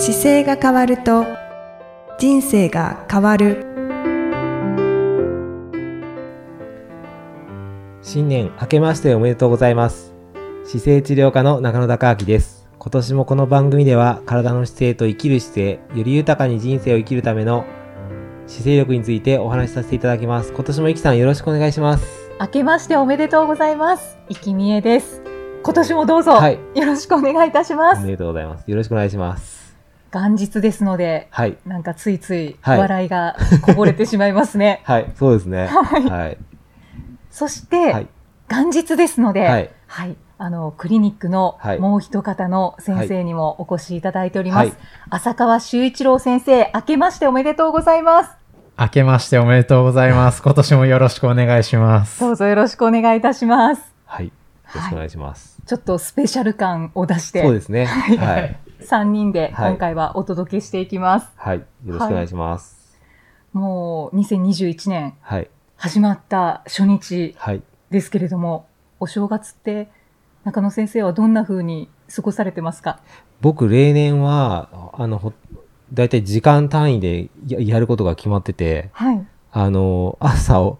姿勢が変わると人生が変わる。新年明けましておめでとうございます。姿勢治療科の中野孝明です。今年もこの番組では体の姿勢と生きる姿勢より豊かに人生を生きるための姿勢力についてお話しさせていただきます。今年もいきさんよろしくお願いします。明けましておめでとうございます。いきみえです。今年もどうぞ、はい。よろしくお願いいたします。おめでとうございます。よろしくお願いします元日ですので、はいなんかついついはい笑いがこぼれてしまいますね。はいそうですねはいはいそして、はい元日ですので、ははいい、あの、クリニックのはいもう一方の先生にもお越しいただいております。はい浅川修一郎先生、明けましておめでとうございます。明けましておめでとうございます。今年もよろしくお願いします。どうぞよろしくお願いいたします。はいよろしくお願いします、ちょっとスペシャル感を出して、そうですね。はい。3人ではい。今回はお届けしていきます。はい。よろしくお願いします。もう2021年。はい。始まった初日はい。ですけれども、お正月って中野先生はどんな風に過ごされてますか？僕例年はあのほだいたい時間単位でややることが決まっててはい。あの朝を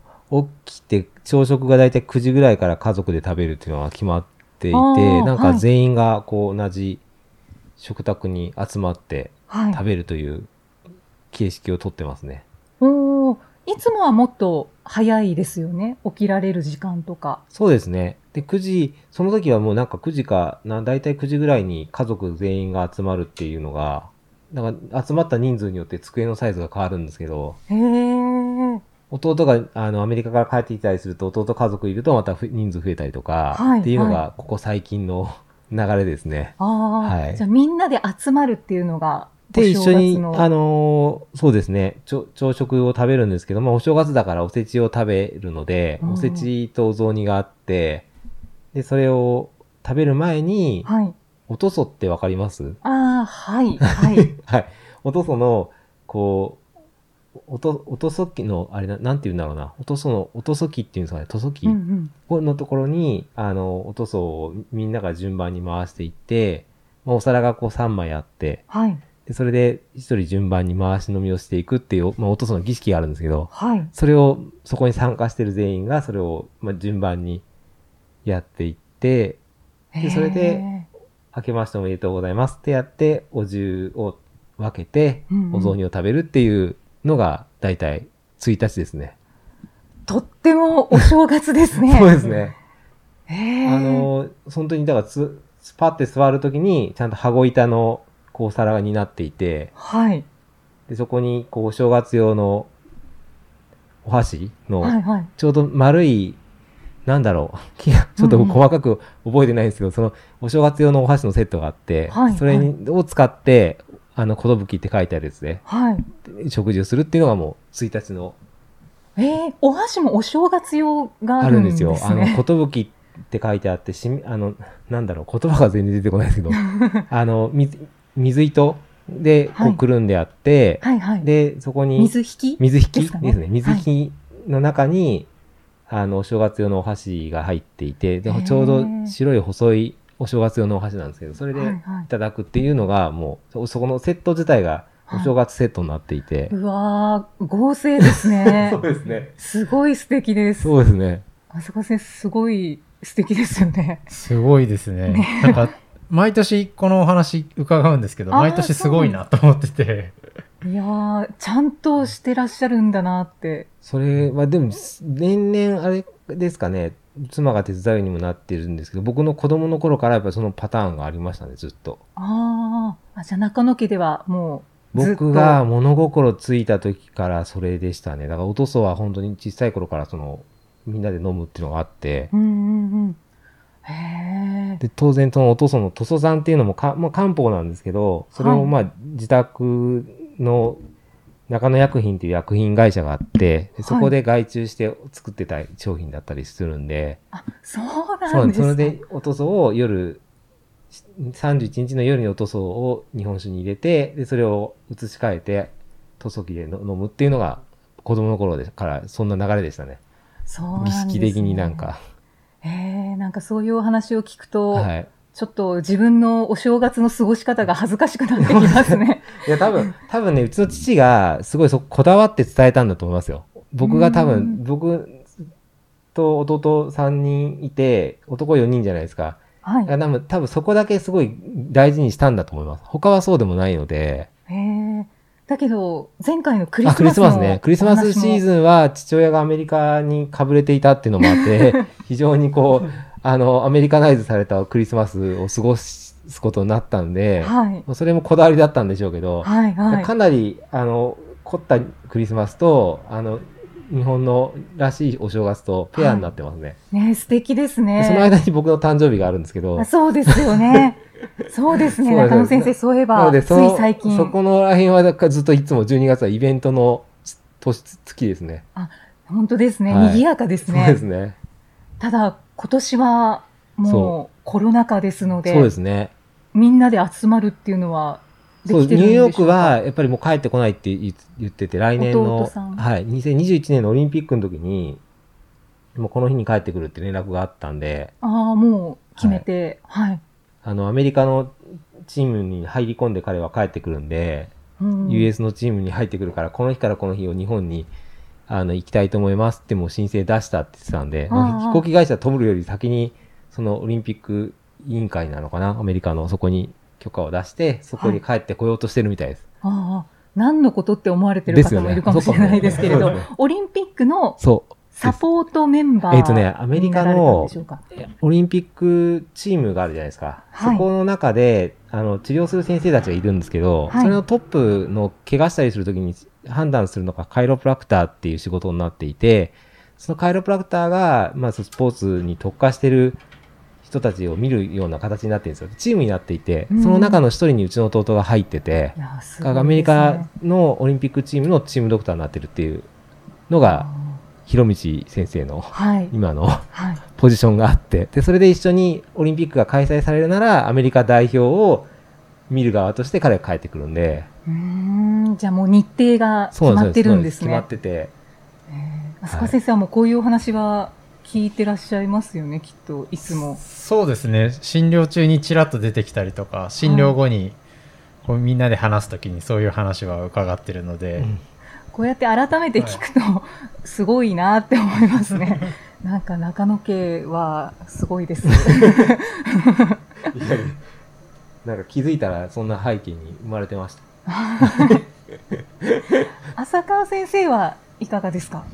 起きて朝食がだいたい9時ぐらいから家族で食べるっていうのが決まっていてなんかはい全員がこう同じ食卓に集まってはい。食べるという形式をとってますね。おーいつもはもっと早いですよね。起きられる時間とか。そうですね。で、9時、その時はもうなんか9時か、な、だいたい9時ぐらいに家族全員が集まるっていうのが、なんか集まった人数によって机のサイズが変わるんですけど、へえ。弟があのアメリカから帰ってきたりすると弟家族いるとまたふ人数増えたりとか、はいっていうのはがここ最近の 流れですね。ああ、はいじゃあみんなで集まるっていうのが、で、お一緒に、あのーそうですね、朝食を食べるんですけども、お正月だからおせちを食べるので、うんおせちとお雑煮があって、で、それを食べる前に、はい。おとそってわかります？ああ、はい、はい。はい。おとその、こう、おと、おとそきの、あれな、なんて言うんだろうな。おとその、おとそきっていうんですかね、とそき。うんうん。のところに、あの、おとそをみんなが順番に回していって、まあ、お皿がこう3枚あって、はい、でそれで一人順番に回し飲みをしていくっていう、まあ、おとその儀式があるんですけど、はい。それを、そこに参加してる全員がそれを、まあ、順番にやっていって、でそれでへ明けましておめでとうございますってやって、お重を分けてお雑煮を食べるっていうのが、だいたい1日ですね。ーとってもお正月ですね。そうですね。あの、本当に、だからつ、パって座るときに、ちゃんと羽子板の、こう、お皿になっていて、はい。で、そこに、こう、お正月用の、お箸の、はい、はい。ちょうど丸い、なんだろう、きちょっと細かく覚えてないんですけど、その、お正月用のお箸のセットがあって、はいそれに、を使って、あの、ことぶきって書いてあるやつで、はい。食事をするっていうのがもう、1日の、えー、お箸もお正月用がああるんでるんですすよ。あの、ね。ことぶきって書いてあって、しみ、あの、なんだろう、言葉が全然出てこないですけど、あの、水、水糸で、こはいう、くるんであって、はいはい。で、そこに、水引き？水引き？でですねね。水引きの中に、あの、お正月用のお箸が入っていて、でちょうど白い細いお正月用のお箸なんですけど、それでいはいはいただくっていうのが、もう、そそこのセット自体がお正月セットになっていて。うわー、合成ですね そう。ですね。すごい素敵です。そうですね。浅川先生、すごい素敵ですよね。すごいですね。なんか、毎年このお話伺うんですけど、毎年すごいなと思ってて。いやー、ちゃんとしてらっしゃるんだなって。それは、でも、年々あれですかね、妻が手伝うにもなってるんですけど、僕の子供の頃からやっぱりそのパターンがありましたね、ずっと。あーあ、じゃあ中野家ではもう僕が物心ついた時からそれでしたね。だからおとそは本当に小さい頃からその、みんなで飲むっていうのがあってう、んうんうん。へえ。で、当然そのおとその塗装さんっていうのもか、まあ漢方なんですけど、それをまあ自宅の中野薬品っていう薬品会社があって、でそこで外注して作ってた商品だったりするんで、あ、そうそうななんんですか。それでおとそを夜、31日の夜におとそを日本酒に入れて、で、それを移し替えて、塗装機での飲むっていうのが子供の頃でからそんな流れでしたね。そうなん儀です、ね。式的になん。か。へえ、なんかそういうお話を聞くと、はい。ちょっと自分のお正月の過ごし方が恥ずかしくなってきますね。いや、多分、多分ね、うちの父がすごいそここだわって伝えたんだと思いますよ。僕が多う分、ん僕と弟3人いて、男4人じゃないですか。はい。多分、多分そこだけすごい大事にしたんだと思います。他はそうでもないので。へえ。だけど、前回のクリスマスのスマスね。クリスマスシーン。ズンは父親がアメリカにかぶれていたっていうのもあって、非常にこう、あの、アメリカナイズされたクリスマスを過ごすことになったんで、はい。それもこだわりだったんでしょうけど、はい、はい。かなり、あの、凝ったクリスマスと、あの、日本のらしいお正月とペアになってますね。ね素敵ですでね。その間に僕の誕生日があるんですけど、あそうですよね。そうですね。中野先生、そういえば、つい最近。そこのら辺はだからずっといつも12月はイベントの年月ですね。本当ですね。はい賑やかですそうね。ですね。ただ、今年はもそうコロナ禍ですので、そうですね。みんなで集まるっていうのはでそう、きてるんニューヨークでしょうかはやっぱりもう帰ってこないって言言ってて、来年の、はい、2021年のオリンピックの時に、もうこの日に帰ってくるって連絡があったんで、ああ、もう決めて、はい。あの、アメリカのチームに入り込んで彼は帰ってくるんで、うん US のチームに入ってくるから、この日からこの日を日本にあの行きたいと思います。ってもう申請出したって言ってたんで、ああ飛行機会社飛ぶより先に、そのオリンピック委員会なのかな、アメリカのそこに許可を出して、そこに帰ってこようとしてるみたいです。ああ、何のことって思われてる方もいるかもしれないですけれど、そうですね。オリンピックのそう。サポートメンバーえっとねアメリカのオリンピックチームがあるじゃないですか。はい。そこの中で、あの、治療する先生たちがいるんですけど、はい。それのトップの怪我したりするときに判断するのがカイロプラクターっていう仕事になっていて、そのカイロプラクターが、まあ、スポーツに特化してる人たちを見るような形になってるんですよ。チームになっていてうん、その中の一人にうちの弟が入っててい、やすごいですねアメリカのオリンピックチームのチームドクターになってるっていうのが、広道先生のはい。今のはい。ポジションがあって、で、それで一緒にオリンピックが開催されるなら、アメリカ代表を見る側として彼が帰ってくるんで、うーん、じゃあもう日程が決そうなんまってるんですね。決まってて、えー。浅川先生はもうこういうお話は聞いてらっしゃいますよね、きっと、いつも。そうですね。診療中にちらっと出てきたりとか診療後にこうみんなで話すときにそういう話は伺ってるので、うん。こうやって改めて聞くと、すごいなって思いますね。なんか中野家はすごいです。なんか気づいたらそんな背景に生まれてました。浅川先生はいかがですか？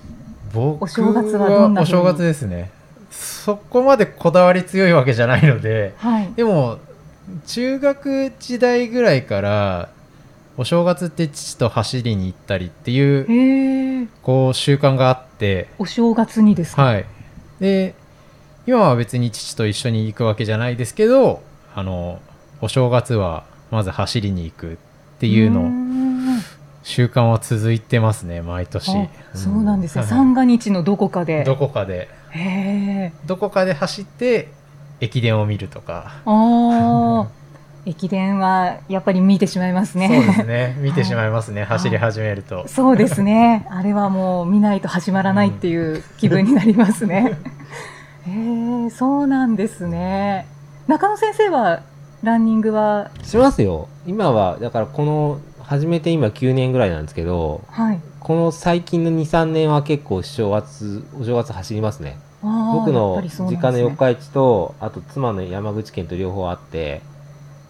僕お正月はどんなお正月ですね。そこまでこだわり強いわけじゃないのではい。でも中学時代ぐらいからお正月って父と走りに行ったりっていうこう習慣があってお正月にですか？はい。で今は別に父と一緒に行くわけじゃないですけどあのお正月はまず走りに行くっていうーのん習慣は続いてますね毎年あそうなんですね。はい三が日のどこかで。どこかで。どこかで走って駅伝を見るとかああ。駅伝はやっぱり見てしまいますね。そうですね見てしまいますね、走り始めるとそうですね。あれはもう見ないと始まらないっていう気分になりますね。へえ、そうなんですね。中野先生はランニングは、しますよ。今は、だからこの、始めて今9年ぐらいなんですけど、はい。この最近の2、3年は結構正月、お正月走りますね。僕の実家の四日市と、あと妻の山口県と両方あって、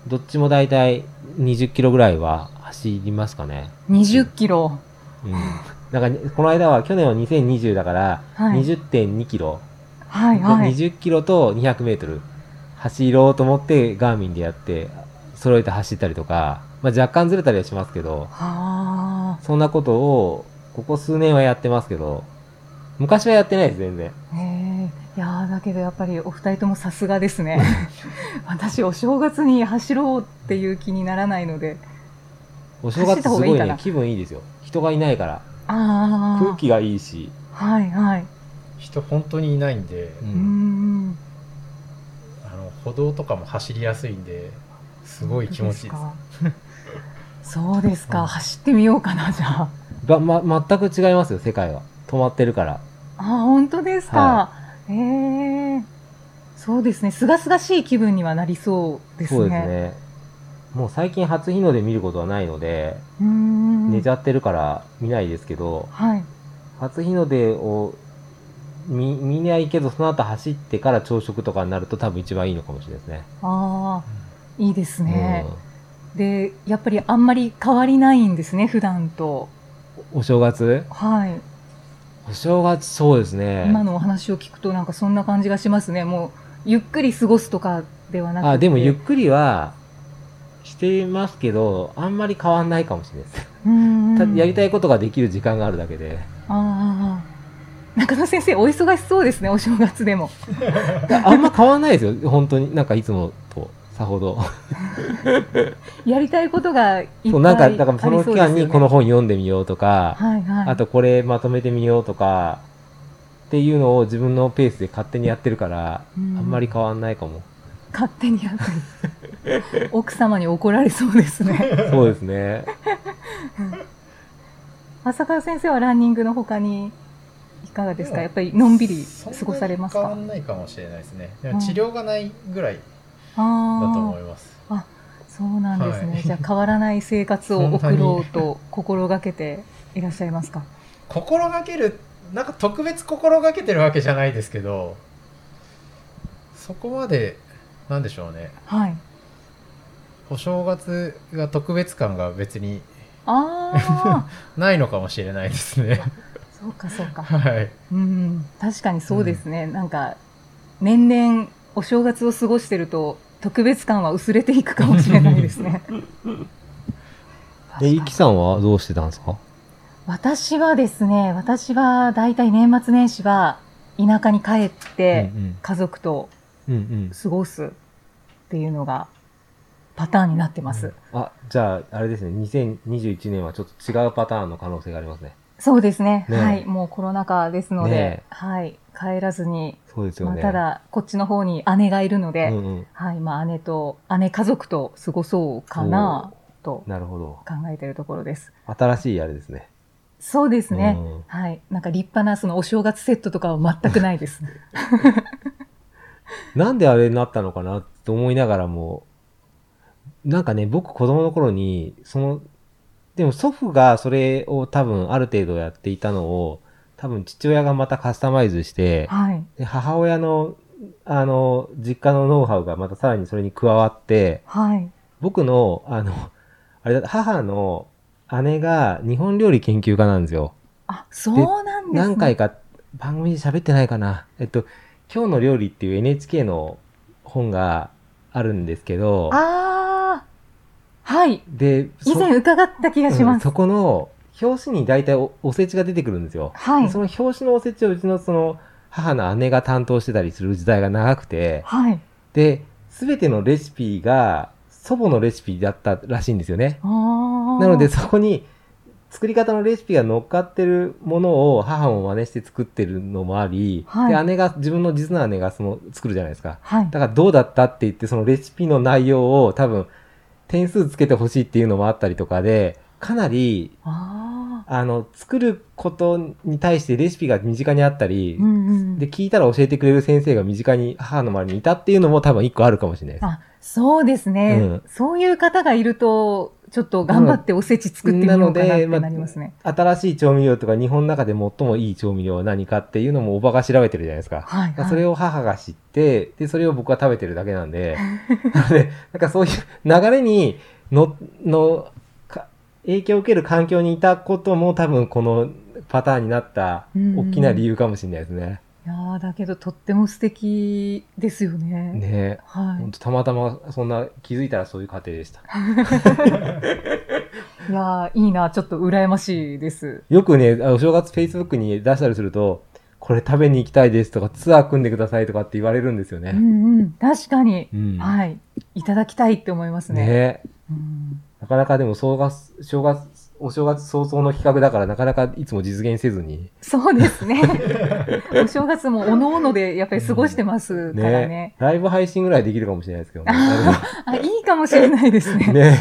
どっちも大体20キロぐらいは走りますかね。20キロ？うん。なんか、この間は、去年は2020だから、はい20.2キロ、はいはい。20キロと200メートル走ろうと思って、ガーミンでやって、揃えて走ったりとか、まあ、若干ずれたりはしますけど、はそんなことを、ここ数年はやってますけど、昔はやってないです、全然。あ。へえ。いやーだけどやっぱりお二人ともさすがですね。私お正月に走ろうっていう気にならないので。お正月すごいいかないね、気分いいですよ。人がいないから、ああ。空気がいいし、はいはい。人本当にいないんで、うん。歩道とかも走りやすいんですごい気持ちいいです本当ですか。そうですか。走ってみようかな、じゃあ。ば、ま、全く違いますよ、世界は。止まってるから。あ、本当ですか。はへえ。そうですね。すがすがしい気分にはなりそうですね。そうですね。もう最近初日の出見ることはないので、うーん。寝ちゃってるから見ないですけど、はい。初日の出を見見ないけど、その後走ってから朝食とかになると多分一番いいのかもしれないですね。ああ、いいですね。で、やっぱりあんまり変わりないんですね、普段と。うんお正月？はい。お正月そうですね。今のお話を聞くとなんかそんな感じがしますね。もう、ゆっくり過ごすとかではなくて。あ、でもゆっくりはしてますけど、あんまり変わんないかもしれないです。うん たやりたいことができる時間があるだけで。ああ。中野先生、お忙しそうですね、お正月でも。あんま変わんないですよ。本当に。なんかいつもと、さほど。やりたいことがいっぱいそう、なんか、だからその期間にこの本、本読んでみようとか、はいはい。あとこれまとめてみようとか、っていうのを自分のペースで勝手にやってるから、うあんまり変わんないかも。勝手にやってる。奥様に怒られそうですね。そうですね。浅川先生はランニングの他にいかがですか？やっぱりのんびり過ごされますか？変わんないかもしれないですね。治療がないぐらいだとあ思います。あ、そうなんですね。はいじゃあ変わらない生活を送ろうと心がけていらっしゃいますか？心がける、なんか特別心がけてるわけじゃないですけど、そこまで、なんでしょうね。はい。お正月が特別感が別にああ、ないのかもしれないですね。そうかそうか。はい。うん、確かにそうですね。なんか、年々お正月を過ごしてると特別感は薄れていくかもしれないですね。え、いきさんはどうしてたんですか？私はですね、私は大体年末年始は田舎に帰ってうん家族とうん。うんうん。過ごすっていうのがパターンになってます。あ、じゃあ、あれですね、2021年はちょっと違うパターンの可能性がありますね。そうですね。ねはい。もうコロナ禍ですので、ねはい。帰らずに、まあ、そうですよね。ただ、こっちの方に姉がいるので、うんうん。はい。まあ、姉と、姉家族と過ごそうかな、となるほど。考えているところです。新しいあれですね。そうですね。うんはい。なんか立派なそのお正月セットとかは全くないです。なんであれになったのかなって思いながらも、なんかね、僕子供の頃に、その、でも祖父がそれを多分ある程度やっていたのを、多分父親がまたカスタマイズして、はい。で母親の、あの、実家のノウハウがまたさらにそれに加わって、はい。僕の、あの、あれだ、母の姉が日本料理研究家なんですよ。あ、そうなんですね。何回か番組で喋ってないかな。えっと、今日の料理っていう NHK の本があるんですけど、ああ、はい。で、そ以前伺った気がします。うんそこの表紙に大体おおせちが出てくるんですよ。はいでその表紙のおせちをうちのその母の姉が担当してたりする時代が長くて、はい。で、すべてのレシピが祖母のレシピだったらしいんですよね。ああ。なのでそこに作り方のレシピが乗っかってるものを母も真似して作ってるのもあり、はいで姉が、自分の実の姉がその作るじゃないですか。はい。だからどうだったって言ってそのレシピの内容を多分点数つけてほしいっていうのもあったりとかで、かなり、あの、作ることに対してレシピが身近にあったり、うんうん。で、聞いたら教えてくれる先生が身近に母の周りにいたっていうのも多分一個あるかもしれないです。あ、そうですね、うんそういう方がいると、ちょっと頑張っておせち作ってみようかなってなりますね。新しい調味料とか日本の中で最もいい調味料は何かっていうのもおばが調べてるじゃないですか。はい、はい。それを母が知って、で、それを僕は食べてるだけなんで、なので、なんかそういう流れにの、の、か影響を受ける環境にいたことも多分このパターンになったうん大きな理由かもしれないですね。いやーだけどとっても素敵ですよね。ねえ。はいたまたまそんな気づいたらそういう家庭でした。いやーいいな、ちょっと羨ましいです。よくね、あお正月 Facebook に出したりすると、これ食べに行きたいですとか、ツアー組んでくださいとかって言われるんですようね。んうん、確かに、うん。はい。いただきたいって思いますね。ねなかなかでも、正月、正月、お正月早々の企画だから、なかなかいつも実現せずに。そうですね。お正月もおのおのでやっぱり過ごしてますからね。ねライブ配信ぐらいできるかもしれないですけどね。あ、いいかもしれないですね。ね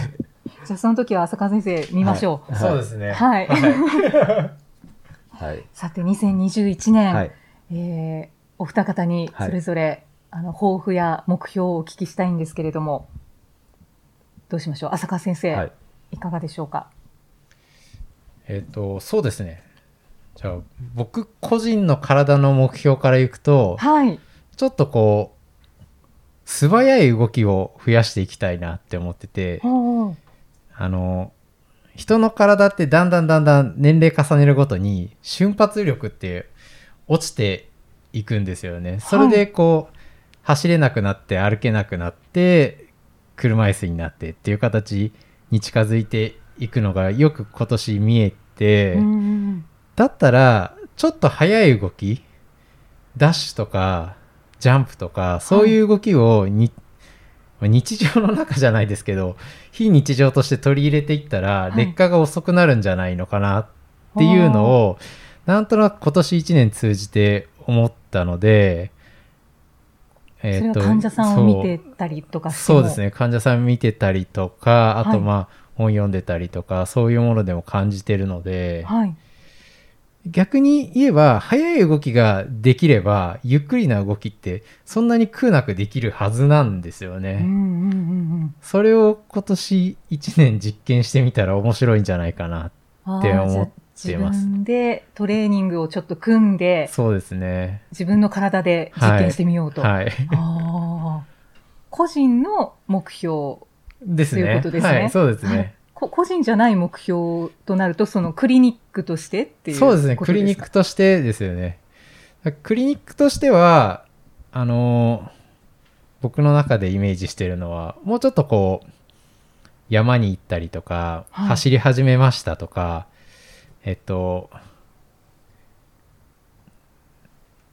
じゃあその時は浅川先生見ましょう。そうですね。はいはい。さて、2021年、はい。えーお二方にはいそれぞれあの、抱負や目標をお聞きしたいんですけれども、どうしましょう？浅川先生、はいい、かがでしょうか？えっ、と、そうですね。じゃあ、僕個人の体の目標からいくと、はい。ちょっとこう、素早い動きを増やしていきたいなって思ってて、あの、人の体ってだんだんだんだん年齢重ねるごとに瞬発力って落ちていくんですよね。それでこう、走れなくなって歩けなくなって車椅子になってっていう形に近づいていくのがよく今年見えて、うんだったらちょっと速い動きダッシュとかジャンプとかそういう動きをに、日常の中じゃないですけど非日常として取り入れていったらはい。劣化が遅くなるんじゃないのかなっていうのを、なんとなく今年1年通じて思ったので、えそれと患者さんを見てたりとかそうですね。患者さん見てたりとかあはい。とまあ、本読んでたりとかそういうものでも感じてるので、はい。逆に言えば速い動きができればゆっくりな動きってそんなに苦なくできるはずなんですよね。うんうんうんうんそれを今年1年実験してみたら面白いんじゃないかな。って思ってます自分でトレーニングをちょっと組んで、そうですね。自分の体で実験してみようと。はい。あー個人の目標、ですね。ということですねはい、そうですね。はいこ個人じゃない目標となると、そのクリニックとしてっていうそうですね。クリニックとしてですよね。クリニックとしては、あのー僕の中でイメージしてるのは、もうちょっとこう、山に行ったりとか、はい走り始めましたとか、えっと、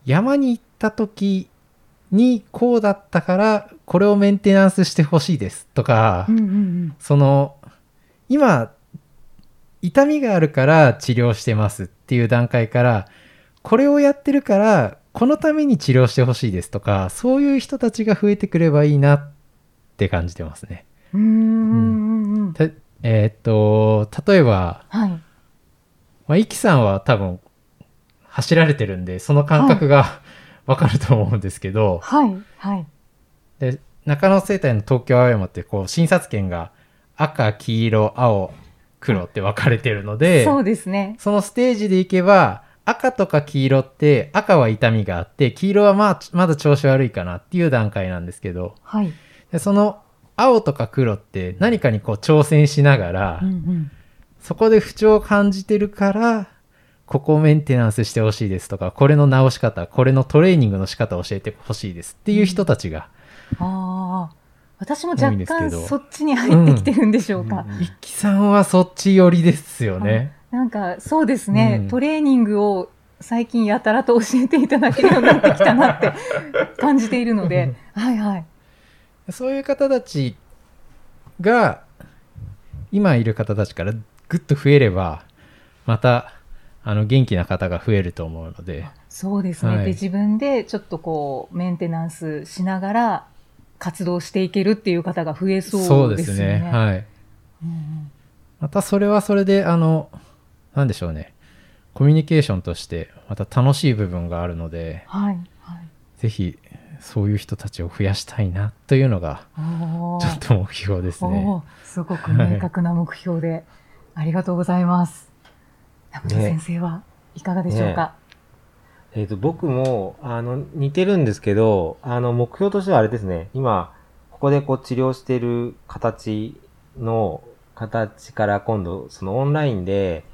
山に行った時にこうだったから、これをメンテナンスしてほしいですとか、うんうんうんその今痛みがあるから治療してますっていう段階からこれをやってるからこのために治療してほしいですとかそういう人たちが増えてくればいいなって感じてますね。うーんえーっと例えば、はい。まあ、イキさんは多分走られてるんでその感覚がわかると思うんですけど、はい。はい。で中野生態の東京青山ってこう診察券が赤黄色青黒って分かれてるのでそうですね。そのステージでいけば赤とか黄色って赤は痛みがあって黄色はまあまだ調子悪いかなっていう段階なんですけどはい。でその青とか黒って何かにこう挑戦しながら、うんうんそこで不調を感じてるからここをメンテナンスしてほしいですとかこれの直し方これのトレーニングの仕方を教えてほしいですっていう人たちが、ああ。私も若干そっちに入ってきてるんでしょうか。一輝さんはそっち寄りですよね。なんかそうですね、うんトレーニングを最近やたらと教えていただけるようになってきたなって 感じているので、はいはい。そういう方たちが今いる方たちからぐっと増えればまたあの元気な方が増えると思うので。そうですね、はい。で自分でちょっとこうメンテナンスしながら活動していけるっていう方が増えそうですよね。はい。うんまたそれはそれであのなんでしょうね。コミュニケーションとしてまた楽しい部分があるのではいはい。ぜひそういう人たちを増やしたいなというのがちょっと目標ですね。すごく明確な目標で、ありがとうございます。先生はいかがでしょうか？えっ、と、僕も、あの、似てるんですけど、あの、目標としてはあれですね、今、ここでこう治療してる形の、形から今度、そのオンラインで、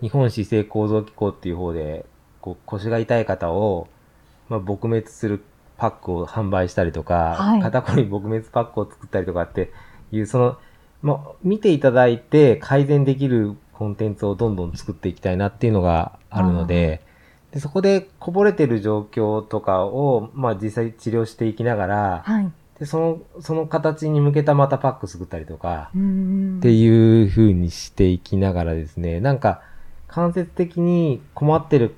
日本姿勢構造機構っていう方で、こう腰が痛い方を、まあ、撲滅するパックを販売したりとか、はい。肩こり撲滅パックを作ったりとかっていう、その、まあ、見ていただいて改善できるコンテンツをどんどん作っていきたいなっていうのがあるので、でそこでこぼれてる状況とかを、まあ実際治療していきながら、はい。でその、その形に向けたまたパック作ったりとか、うんっていう風にしていきながらですね、なんか間接的に困ってる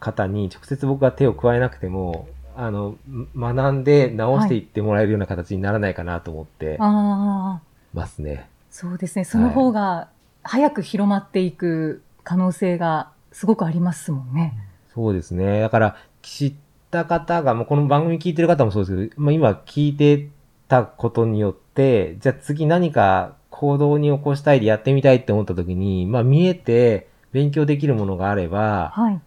方に直接僕が手を加えなくても、あの、ん学んで直していってもらえるような形にならないかなと思ってますね。そうですね。その方が早く広まっていく可能性がすごくありますもんね。そうですね。だから、きちっった方が、もうこの番組聞いてる方もそうですけど、まあ、今聞いてたことによって、じゃあ次何か行動に起こしたいでやってみたいって思った時に、まあ見えて勉強できるものがあれば、はい。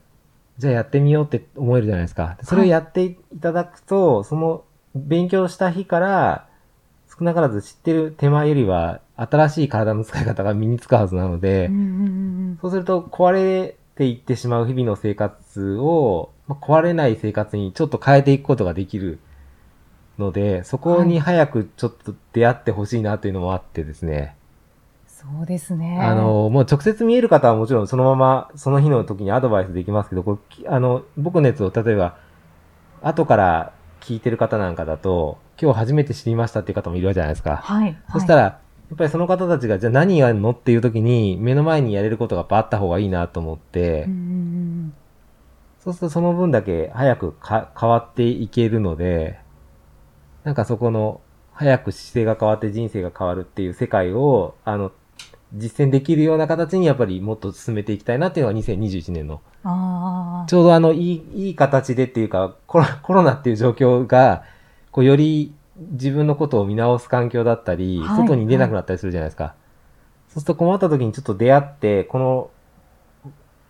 じゃあやってみようって思えるじゃないですか。それをやっていただくと、その勉強した日から、少なからず知ってる手前よりは、新しい体の使い方が身につくはずなので、うんうんうんそうすると壊れていってしまう日々の生活を、まあ壊れない生活にちょっと変えていくことができるので、そこに早くちょっと出会ってほしいなというのもあってですね。そうですね。あの、もう直接見える方はもちろんそのままその日の時にアドバイスできますけど、これきあの、僕のやつを例えば、後から聞いてる方なんかだと、今日初めて知りましたっていう方もいるじゃないですか。はい。そしたら、ら、やっぱりその方たちが、じゃあ何やるのっていう時に、目の前にやれることがあった方がいいなと思って、そうするとその分だけ早くか変わっていけるので、なんかそこの、早く姿勢が変わって人生が変わるっていう世界を、あの、実践できるような形にやっぱりもっと進めていきたいなっていうのが2021年の。ちょうどあの、いい、いい形でっていうか、コロコロナっていう状況が、こう、より自分のことを見直す環境だったり、はい外に出なくなったりするじゃないですか。そうすると困った時にちょっと出会って、この、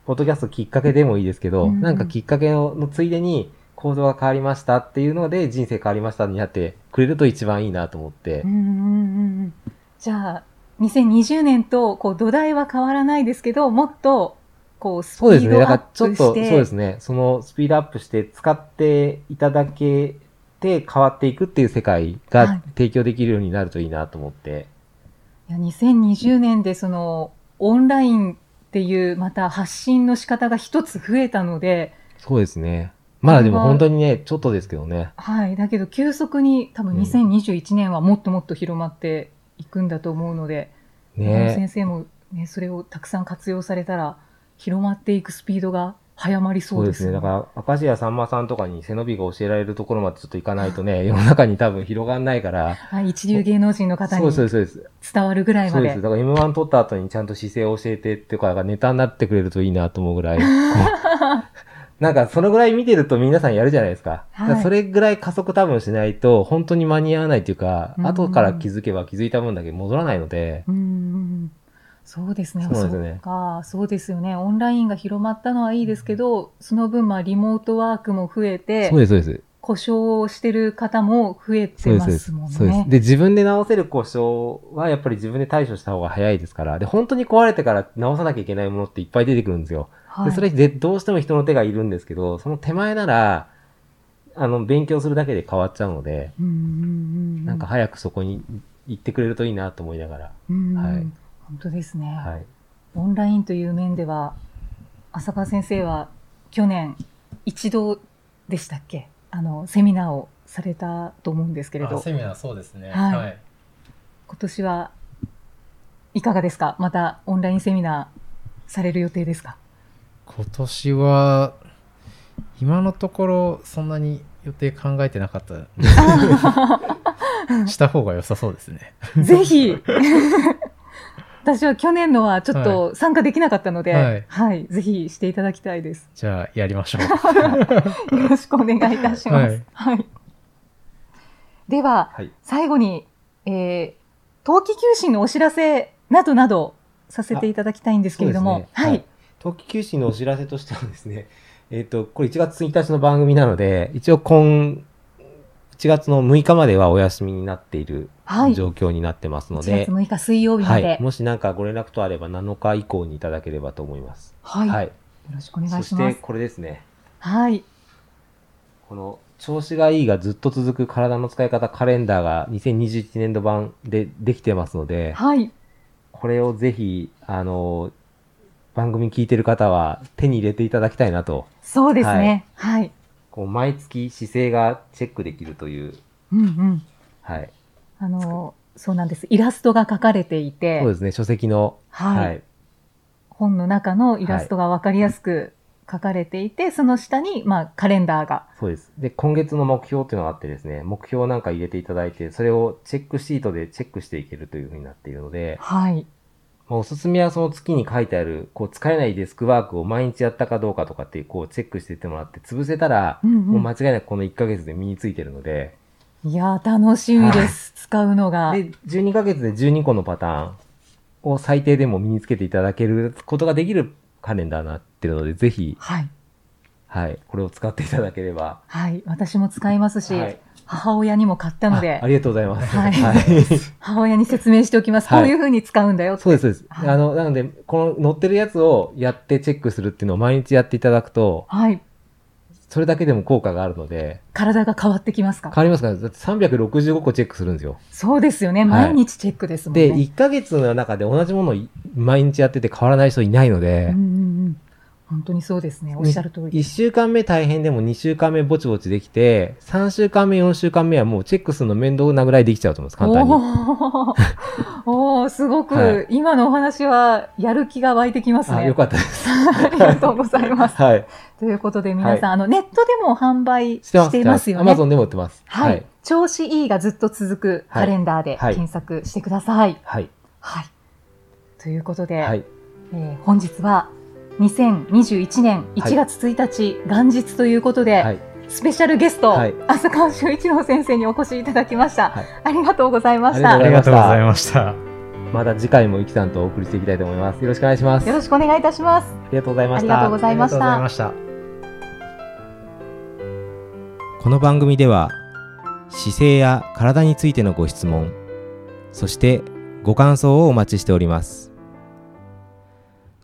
ポッドキャストきっかけでもいいですけど、うんうんなんかきっかけののついでに行動が変わりましたっていうので人生変わりましたになってくれると一番いいなと思ってうん。うんうんうんじゃあ、2020年とこう土台は変わらないですけど、もっとこうスピそうですね。ードアッだからちょっと、そうプして、ですね。そのスピードアップして使っていただけて変わっていくっていう世界はいが提供できるようになるといいなと思って。いや2020年でそのオンラインっていうまた発信の仕方が一つ増えたので、そうですね。まだでも本当にね、ちょっとですけどね。はい。だけど急速に多分うん2021年はもっともっと広まっていくんだと思うので、ね先生もね、それをたくさん活用されたら広まっていくスピードが早まりそうですそうですね。だから、明石家さんまさんとかに背伸びが教えられるところまでちょっと行かないとね、世の中に多分広がんないから。はい、一流芸能人の方にそうです、そうです。そうです伝わるぐらいまでそうです。だから M1 取った後にちゃんと姿勢を教えてっていうか、ネタになってくれるといいなと思うぐらい。なんか、そのぐらい見てると皆さんやるじゃないですか。はいそれぐらい加速多分しないと、本当に間に合わないっていうか、うん後から気づけば気づいた分だけ戻らないので、うんそうですね。そうですよねか、そうですよね。オンラインが広まったのはいいですけど、その分まあリモートワークも増えてそう、です、そうです。故障してる方も増えてますもん。そうです。ね。で、自分で直せる故障はやっぱり自分で対処した方が早いですから、で、本当に壊れてから直さなきゃいけないものっていっぱい出てくるんですよ。はいで、それでどうしても人の手がいるんですけど、その手前なら、あの、勉強するだけで変わっちゃうので、うんうんうんなんか早くそこに行ってくれるといいなと思いながら。うんはい本当ですね、はい。オンラインという面では、浅川先生は去年一度でしたっけ？あの、セミナーをされたと思うんですけれど、あセミナーそうですね。はいはい。今年はいかがですか？またオンラインセミナーされる予定ですか？今年は、今のところそんなに予定考えてなかった した方が良さそうですね。ぜひ 私は去年のはちょっと参加できなかったので、はいはい、ぜひしていただきたいです。じゃあやりましょう。よろしくお願いいたします。はい。では、はい。最後に、えー、冬季休診のお知らせなどなどさせていただきたいんですけれども、ねはい。冬季休止のお知らせとしてはですね、えっ、と、これ1月1日の番組なので、一応今、1月の6日まではお休みになっているはい状況になってますの1で、月6日水曜日まで。はい。もしなんかご連絡とあれば7日以降にいただければと思います。はい。はい。よろしくお願そしいします。てこれですね。はい。この調子がいいがずっと続く体の使い方カレンダーが2021年度版でできてますので、はい。これをぜひ、あの、番組聞いてる方は手に入れていただきたいなと。そうですね。はい。こう毎月姿勢がチェックできるという。うんうん。はい。あの、そうなんです。イラストが描かれていて、そうですね、書籍の。はい本の中のイラストがわかりやすく書かれていて、その下に、まあ、カレンダーが。そうです。で、今月の目標っていうのがあってですね、目標なんか入れていただいて、それをチェックシートでチェックしていけるというふうになっているので、はい。まあおすすめはその月に書いてある、こう、疲れないデスクワークを毎日やったかどうかとかって、こう、チェックしていってもらって、潰せたら、うんうんもう間違いなくこの1ヶ月で身についてるので、いやー、楽しみです。使うのが。で、12ヶ月で12個のパターンを最低でも身につけていただけることができるカレンダーになってるので、ぜひ、はい。はい、これを使っていただければ。はい。私も使いますし、はい母親にも買ったのでああ、りがとうございます。はいはい 母親に説明しておきます。はいこういう風に使うんだよって。そうです、そうです。はいあの、なので、この載ってるやつをやってチェックするっていうのを毎日やっていただくと、はい。それだけでも効果があるので、体が変わってきますか？変わりますか？ら、だって365個チェックするんですよ。そうですよね。はい毎日チェックですもんね。で、1ヶ月の中で同じものを毎日やってて変わらない人いないのでうん、うんうん。本当にそうですね。おっしゃる通り1週間目大変でも2週間目ぼちぼちできて、3週間目、4週間目はもうチェックするの面倒なぐらいできちゃうと思います、簡単に。おーおーすごく、はい今のお話はやる気が湧いてきますあ、ね。よかったです。ありがとうございます。はい。ということで皆さん、はいあのネットでも販売していますよね。アマゾンでも売ってます。はい、。調子いいがずっと続くカレンダーではい検索してください。はい。はい。ということで、はい。えー本日は2021年1月1日、元日ということで、はい。スペシャルゲスト、はい浅川修一郎先生にお越しいただきました。はいありがとうございました。ありがとうございまました。また次回もイキさんとお送りしていきたいと思います。よろしくお願いします。よろしくお願いいたします。ありがとうございました。ありがとうございましたありがとうございました。この番組では姿勢や体についてのご質問そしてご感想をお待ちしております